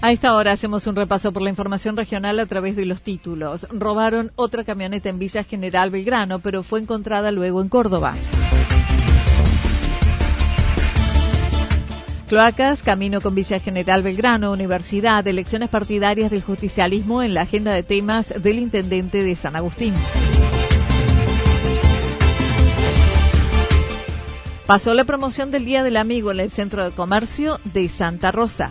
A esta hora hacemos un repaso por la información regional a través de los títulos. Robaron otra camioneta en Villa General Belgrano, pero fue encontrada luego en Córdoba. Cloacas, camino con Villa General Belgrano, Universidad, elecciones partidarias del justicialismo en la agenda de temas del intendente de San Agustín. Pasó la promoción del Día del Amigo en el Centro de Comercio de Santa Rosa.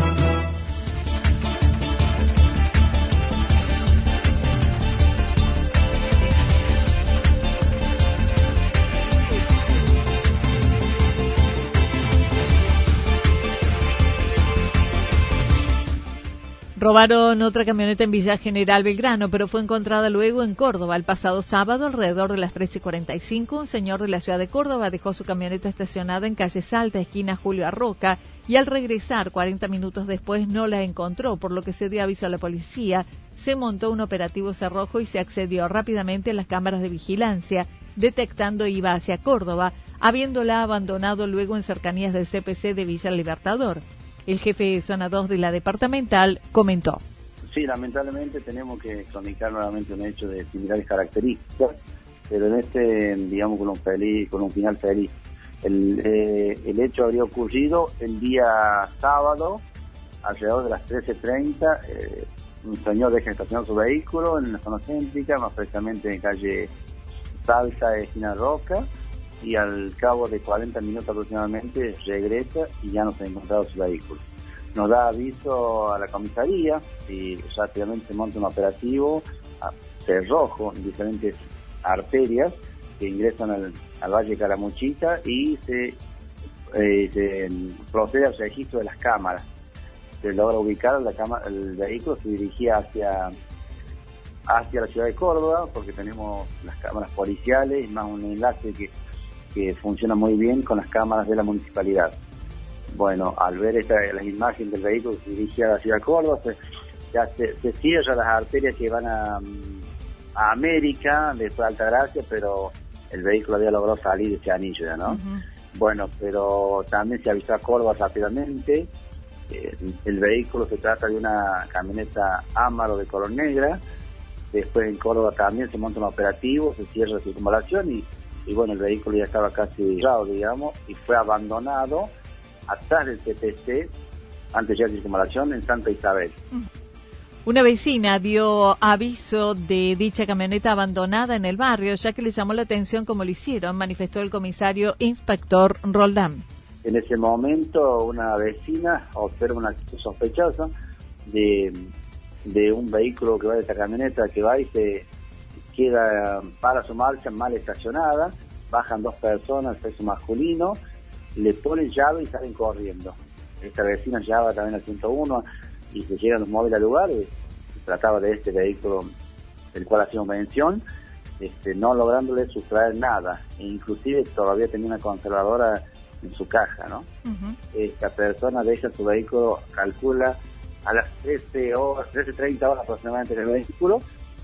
Robaron otra camioneta en Villa General Belgrano, pero fue encontrada luego en Córdoba. El pasado sábado, alrededor de las 13.45, un señor de la ciudad de Córdoba dejó su camioneta estacionada en calle Salta, esquina Julio Arroca, y al regresar 40 minutos después no la encontró, por lo que se dio aviso a la policía. Se montó un operativo cerrojo y se accedió rápidamente a las cámaras de vigilancia, detectando iba hacia Córdoba, habiéndola abandonado luego en cercanías del CPC de Villa Libertador. El jefe de zona 2 de la departamental comentó. Sí, lamentablemente tenemos que cronicar nuevamente un hecho de similares características, pero en este, digamos, con un, feliz, con un final feliz. El, eh, el hecho habría ocurrido el día sábado, alrededor de las 13.30, eh, un señor deja estacionar su vehículo en la zona céntrica, más precisamente en calle Salta, esquina Roca, y al cabo de 40 minutos aproximadamente regresa y ya no se ha encontrado su vehículo. Nos da aviso a la comisaría y rápidamente se monta un operativo a cerrojo en diferentes arterias que ingresan al, Valle Caramuchita y se, eh, procede al registro de las cámaras. Se logra ubicar la cámara, el vehículo, se dirigía hacia hacia la ciudad de Córdoba porque tenemos las cámaras policiales más un enlace que que funciona muy bien con las cámaras de la municipalidad. Bueno, al ver esta, las imágenes del vehículo que se dirigía a la ciudad de Córdoba, se, ya se, cierran las arterias que van a, a América, después a Altagracia, pero el vehículo había logrado salir de ese anillo ya, ¿no? Bueno, pero también se avisó a Córdoba rápidamente. Eh, el vehículo se trata de una camioneta Amaro de color negra. Después en Córdoba también se monta un operativo, se cierra la circunvalación y y bueno, el vehículo ya estaba casi cerrado, digamos, y fue abandonado atrás del CPC, antes ya de circunvalación, en Santa Isabel. Una vecina dio aviso de dicha camioneta abandonada en el barrio, ya que le llamó la atención como lo hicieron, manifestó el comisario inspector Roldán. En ese momento, una vecina observa una actitud sospechosa, de, de un vehículo que va de esta camioneta que va y se queda para su marcha mal estacionada, bajan dos personas, sexo masculino, le ponen llave y salen corriendo. Esta vecina llama también al 101 y se llegan los móviles al lugar. Y se trataba de este vehículo del cual hacíamos mención, este, no lográndole sustraer nada. E inclusive todavía tenía una conservadora en su caja, ¿no? Esta persona deja su vehículo, calcula a las 13 horas, 13.30 horas aproximadamente en el vehículo,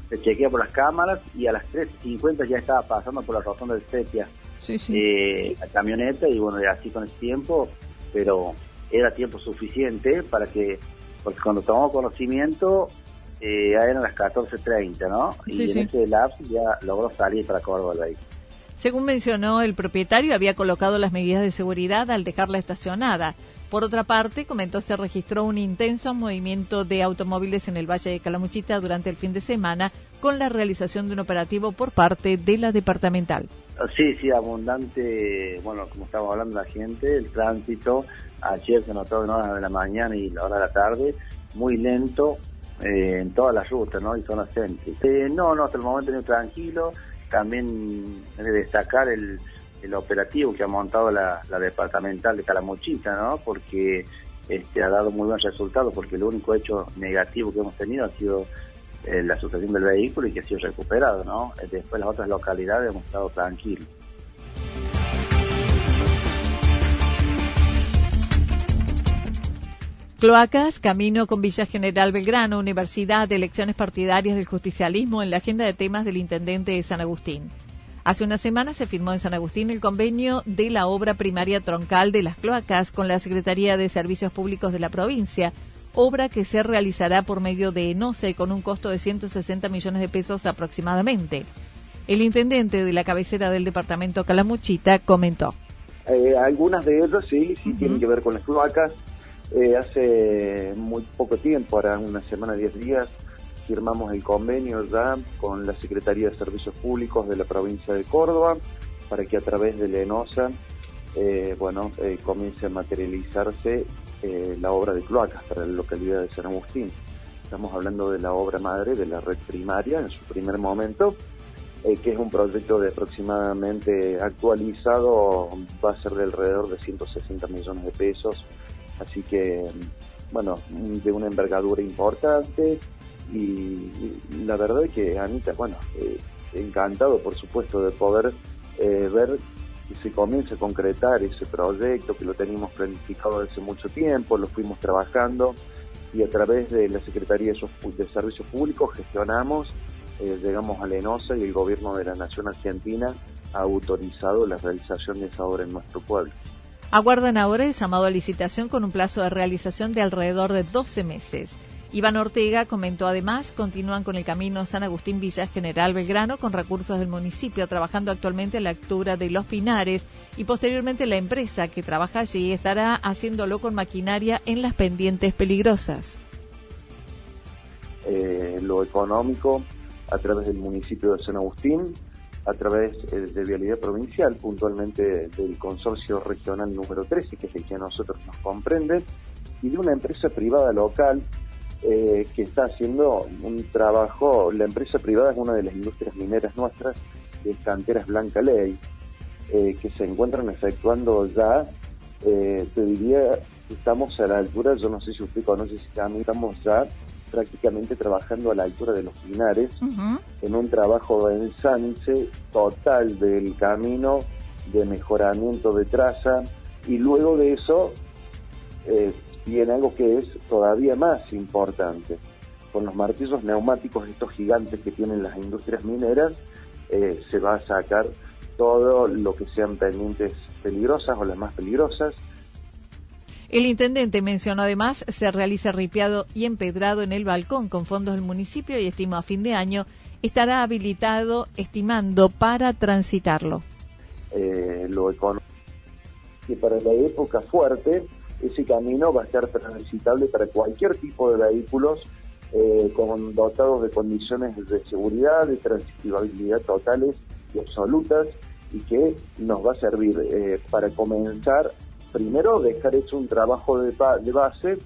se chequea por las cámaras y a las 3.50 ya estaba pasando por la rotonda de Sepia eh, la camioneta y bueno, así con el tiempo, pero era tiempo suficiente para que, porque cuando tomamos conocimiento eh, ya eran las 14.30, ¿no? y en ese lapso ya logró salir para Córdoba el vehículo. Según mencionó el propietario, había colocado las medidas de seguridad al dejarla estacionada. Por otra parte, comentó se registró un intenso movimiento de automóviles en el Valle de Calamuchita durante el fin de semana con la realización de un operativo por parte de la departamental. Sí, sí, abundante, bueno, como estamos hablando la gente, el tránsito, ayer se notó en horas de la mañana y la hora de la tarde, muy lento eh, en todas las rutas, ¿no? Y zonas céntricas. Eh, no, no, hasta el momento muy tranquilo, también de destacar el el operativo que ha montado la, departamental de Calamuchita, ¿no? Porque este, ha dado muy buen resultado, porque el único hecho negativo que hemos tenido ha sido eh, la sustracción del vehículo y que ha sido recuperado, ¿no? Después las otras localidades hemos estado tranquilos. Cloacas, camino con Villa General Belgrano, Universidad de Elecciones Partidarias del Justicialismo en la agenda de temas del Intendente de San Agustín. Hace una semana se firmó en San Agustín el convenio de la obra primaria troncal de las cloacas con la Secretaría de Servicios Públicos de la provincia, obra que se realizará por medio de ENOCE con un costo de 160 millones de pesos aproximadamente. El intendente de la cabecera del departamento Calamuchita comentó. Eh, algunas de ellas sí, sí tienen que ver con las cloacas. Eh, hace muy poco tiempo, ahora una semana, diez días, firmamos el convenio ya con la Secretaría de Servicios Públicos de la provincia de Córdoba para que a través de la ENOSA eh, bueno, eh, comience a materializarse eh, la obra de cloacas para la localidad de San Agustín. Estamos hablando de la obra madre de la red primaria en su primer momento, que es un proyecto de aproximadamente actualizado, va a ser de alrededor de 160 millones de pesos, así que, bueno, de una envergadura importante, y, la verdad es que Anita, bueno, eh, encantado por supuesto de poder eh, ver que se comience a concretar ese proyecto que lo teníamos planificado desde mucho tiempo, lo fuimos trabajando y a través de la Secretaría de Servicios Públicos gestionamos, eh, llegamos a la ENOSA y el Gobierno de la Nación Argentina ha autorizado la realización de esa obra en nuestro pueblo. Aguardan ahora el llamado a licitación con un plazo de realización de alrededor de 12 meses. Iván Ortega comentó además, continúan con el camino San Agustín Villa General Belgrano con recursos del municipio, trabajando actualmente en la altura de Los Pinares y posteriormente la empresa que trabaja allí estará haciéndolo con maquinaria en las pendientes peligrosas. Eh, lo económico a través del municipio de San Agustín, a través eh, de Vialidad Provincial, puntualmente del Consorcio Regional número 13, que es el que a nosotros nos comprende, y de una empresa privada local eh, que está haciendo un trabajo, la empresa privada es una de las industrias mineras nuestras, de canteras Blanca Ley, eh, que se encuentran efectuando ya, te diría, estamos a la altura, yo no sé si usted conoce si estamos ya prácticamente trabajando a la altura de los pinares, en un trabajo de ensanche total del camino, de mejoramiento de traza, y luego de eso eh, viene algo que es todavía más importante. Con los martillos neumáticos, estos gigantes que tienen las industrias mineras, eh, se va a sacar todo lo que sean pendientes peligrosas o las más peligrosas. El intendente mencionó además se realiza ripiado y empedrado en el balcón con fondos del municipio y estima a fin de año estará habilitado estimando para transitarlo. Eh, lo económico que para la época fuerte ese camino va a estar transitable para cualquier tipo de vehículos eh, con dotados de condiciones de seguridad, de transitabilidad totales y absolutas y que nos va a servir eh, para comenzar primero dejar hecho un trabajo de, de base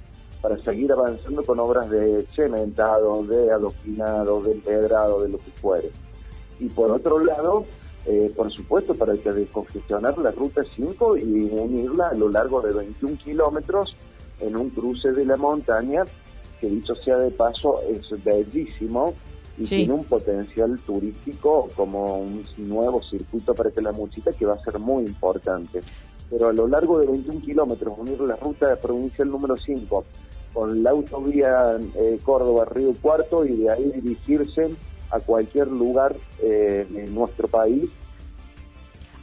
para seguir avanzando con obras de cementado, de adoquinado, de empedrado, de lo que fuere. Y por otro lado, eh, por supuesto, para que descongestionar la ruta 5 y unirla a lo largo de 21 kilómetros en un cruce de la montaña, que dicho sea de paso, es bellísimo y tiene un potencial turístico como un nuevo circuito para que la muchita que va a ser muy importante. Pero a lo largo de 21 kilómetros, unir la ruta provincial número 5 con la autovía eh, Córdoba-Río Cuarto y de ahí dirigirse a cualquier lugar eh, en nuestro país.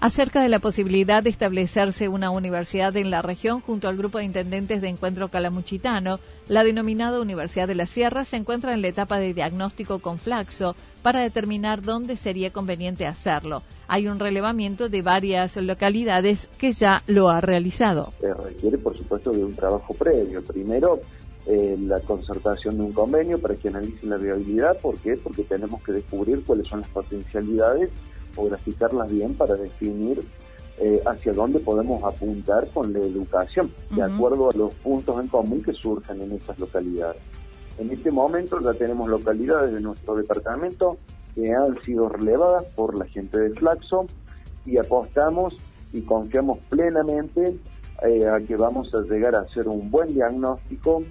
Acerca de la posibilidad de establecerse una universidad en la región junto al grupo de intendentes de Encuentro Calamuchitano, la denominada Universidad de la Sierra se encuentra en la etapa de diagnóstico con Flaxo para determinar dónde sería conveniente hacerlo. Hay un relevamiento de varias localidades que ya lo ha realizado. Se requiere, por supuesto, de un trabajo previo. Primero, eh, la concertación de un convenio para que analicen la viabilidad. ¿Por qué? Porque tenemos que descubrir cuáles son las potencialidades o graficarlas bien para definir eh, hacia dónde podemos apuntar con la educación, de acuerdo a los puntos en común que surjan en esas localidades. En este momento ya tenemos localidades de nuestro departamento que han sido relevadas por la gente de Flaxo y apostamos y confiamos plenamente eh, a que vamos a llegar a hacer un buen diagnóstico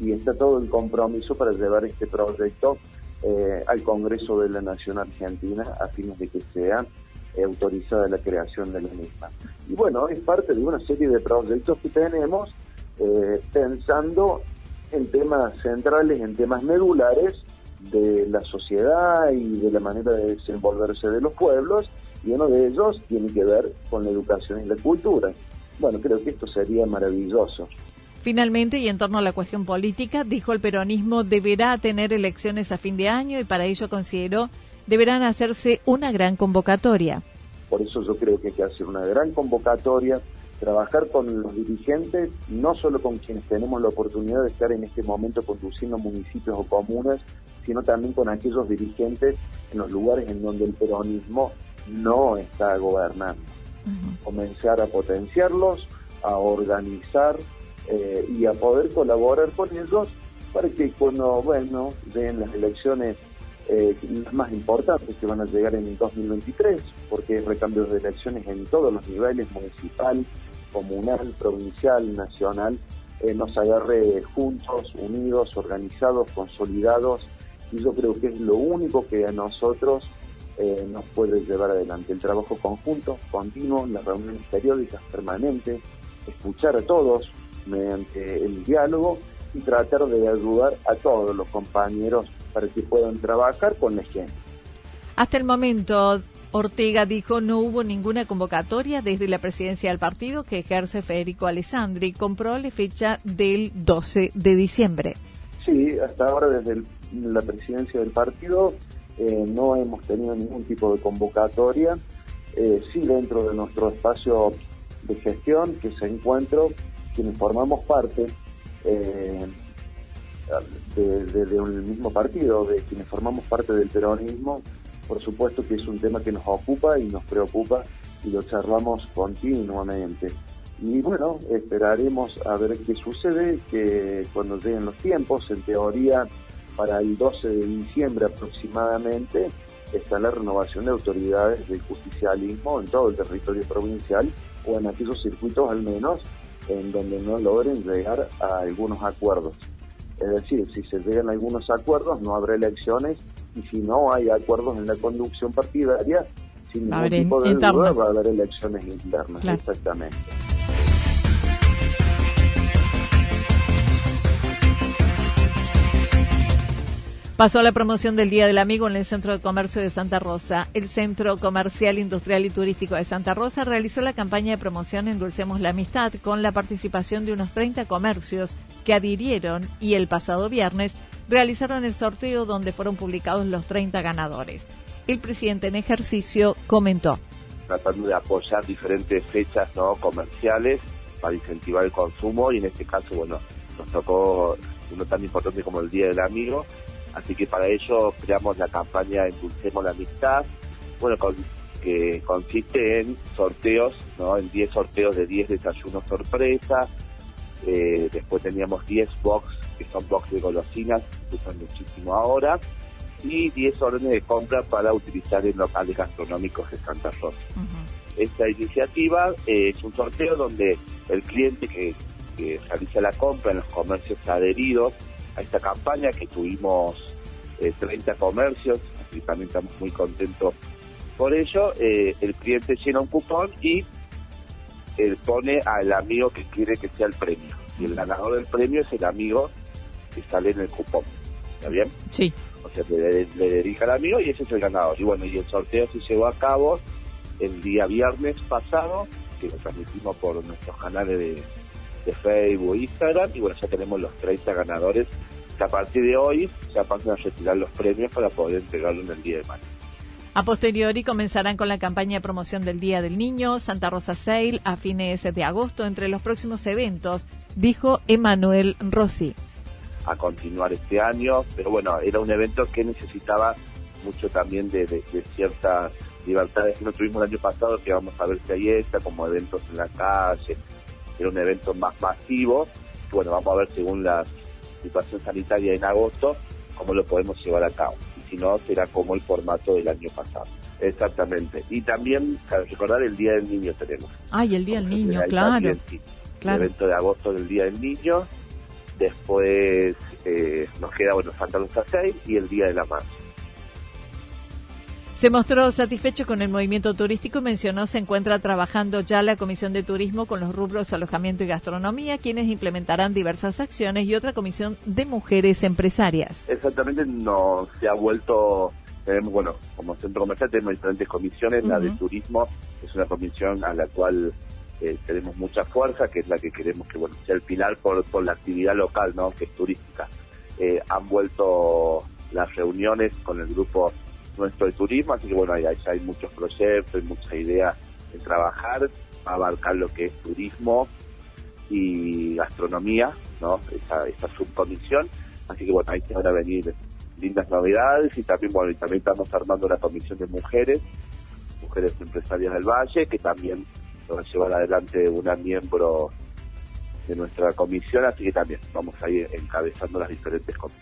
y está todo el compromiso para llevar este proyecto eh, al Congreso de la Nación Argentina a fines de que sea autorizada la creación de la misma. Y bueno, es parte de una serie de proyectos que tenemos eh, pensando en temas centrales, en temas medulares de la sociedad y de la manera de desenvolverse de los pueblos, y uno de ellos tiene que ver con la educación y la cultura. Bueno, creo que esto sería maravilloso. Finalmente, y en torno a la cuestión política, dijo el peronismo deberá tener elecciones a fin de año y para ello consideró deberán hacerse una gran convocatoria. Por eso yo creo que hay que hacer una gran convocatoria, trabajar con los dirigentes, no solo con quienes tenemos la oportunidad de estar en este momento conduciendo municipios o comunas, sino también con aquellos dirigentes en los lugares en donde el peronismo no está gobernando. Comenzar a potenciarlos, a organizar eh, y a poder colaborar con ellos para que cuando, bueno, den las elecciones eh, las más importantes que van a llegar en 2023, porque hay recambios de elecciones en todos los niveles, municipal, comunal, provincial, nacional, eh, nos agarre juntos, unidos, organizados, consolidados, y yo creo que es lo único que a nosotros nos puede llevar adelante. El trabajo conjunto, continuo, las reuniones periódicas permanentes, escuchar a todos, mediante el diálogo y tratar de ayudar a todos los compañeros para que puedan trabajar con la gente. Hasta el momento, Ortega dijo no hubo ninguna convocatoria desde la presidencia del partido que ejerce Federico Alessandri. Compró la fecha del 12 de diciembre. Sí, hasta ahora desde la presidencia del partido eh, no hemos tenido ningún tipo de convocatoria. Eh, sí dentro de nuestro espacio de gestión, que se encuentro, quienes formamos parte eh, de, un mismo partido, de quienes formamos parte del peronismo, por supuesto que es un tema que nos ocupa y nos preocupa y lo charlamos continuamente. Y bueno, esperaremos a ver qué sucede, que cuando lleguen los tiempos, en teoría para el 12 de diciembre aproximadamente, está la renovación de autoridades del justicialismo en todo el territorio provincial o en aquellos circuitos al menos en donde no logren llegar a algunos acuerdos. Es decir, si se llegan a algunos acuerdos, no habrá elecciones y si no hay acuerdos en la conducción partidaria, sin ningún tipo de duda va a haber elecciones internas. Exactamente. Pasó la promoción del Día del Amigo en el Centro de Comercio de Santa Rosa. El Centro Comercial, Industrial y Turístico de Santa Rosa realizó la campaña de promoción Endulcemos la Amistad con la participación de unos 30 comercios que adhirieron y el pasado viernes realizaron el sorteo donde fueron publicados los 30 ganadores. El presidente en ejercicio comentó. Tratando de apoyar diferentes fechas no comerciales para incentivar el consumo y en este caso, bueno, nos tocó uno tan importante como el Día del Amigo Así que para ello creamos la campaña Endulcemos la Amistad, bueno, que consiste en sorteos, ¿no? En 10 sorteos de 10 desayunos sorpresa, eh, después teníamos 10 box, que son box de golosinas, que usan muchísimo ahora, y 10 órdenes de compra para utilizar en locales gastronómicos de Santa Rosa. Esta iniciativa eh, es un sorteo donde el cliente que, realiza la compra en los comercios adheridos a esta campaña, que tuvimos 30 eh, comercios, así también estamos muy contentos por ello, eh, el cliente llena un cupón y pone al amigo que quiere que sea el premio. Y el ganador del premio es el amigo que sale en el cupón. ¿Está bien? Sí. O sea, le, le dedica al amigo y ese es el ganador. Y bueno, y el sorteo se llevó a cabo el día viernes pasado, que lo transmitimos por nuestros canales de, de Facebook, Instagram, y bueno, ya tenemos los 30 ganadores, que a partir de hoy ya pasan a retirar los premios para poder entregarlo en el día de mañana. A posteriori comenzarán con la campaña de promoción del Día del Niño, Santa Rosa Sale, a fines de agosto, entre los próximos eventos, dijo Emanuel Rossi. A continuar este año, pero bueno, era un evento que necesitaba mucho también de, de, ciertas libertades que no tuvimos el año pasado, que vamos a ver si hay esta, como eventos en la calle, era un evento más masivo. Bueno, vamos a ver según la situación sanitaria en agosto, cómo lo podemos llevar a cabo si no será como el formato del año pasado. Exactamente. Y también, para recordar, el Día del Niño tenemos. Ay, el Día del Niño, claro. El evento de agosto del Día del Niño. Después eh, nos queda, bueno, Santa Rosa 6 y el Día de la Madre. Se mostró satisfecho con el movimiento turístico y mencionó se encuentra trabajando ya la Comisión de Turismo con los rubros alojamiento y gastronomía, quienes implementarán diversas acciones y otra comisión de mujeres empresarias. Exactamente, no se ha vuelto, tenemos, bueno, como centro comercial tenemos diferentes comisiones, la de turismo es una comisión a la cual eh, tenemos mucha fuerza, que es la que queremos que bueno sea el pilar por, por la actividad local, ¿no? que es turística. Eh, han vuelto las reuniones con el grupo nuestro de turismo, así que bueno, ahí, hay muchos proyectos, hay mucha idea de trabajar, abarcar lo que es turismo y gastronomía, ¿no? Esa, esa subcomisión, así que bueno, ahí se van a venir lindas novedades y también, bueno, también estamos armando la comisión de mujeres, mujeres empresarias del Valle, que también va a llevar adelante una miembro de nuestra comisión, así que también vamos a ir encabezando las diferentes comisiones.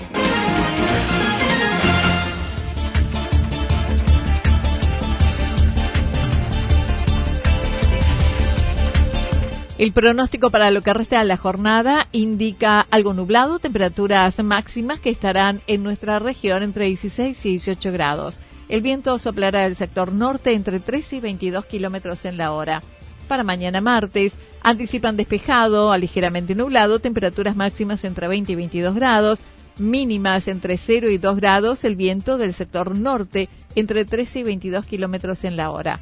El pronóstico para lo que resta de la jornada indica algo nublado, temperaturas máximas que estarán en nuestra región entre 16 y 18 grados. El viento soplará del sector norte entre 13 y 22 kilómetros en la hora. Para mañana martes, anticipan despejado a ligeramente nublado, temperaturas máximas entre 20 y 22 grados, mínimas entre 0 y 2 grados, el viento del sector norte entre 13 y 22 kilómetros en la hora.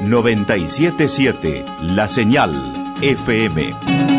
977 La Señal FM.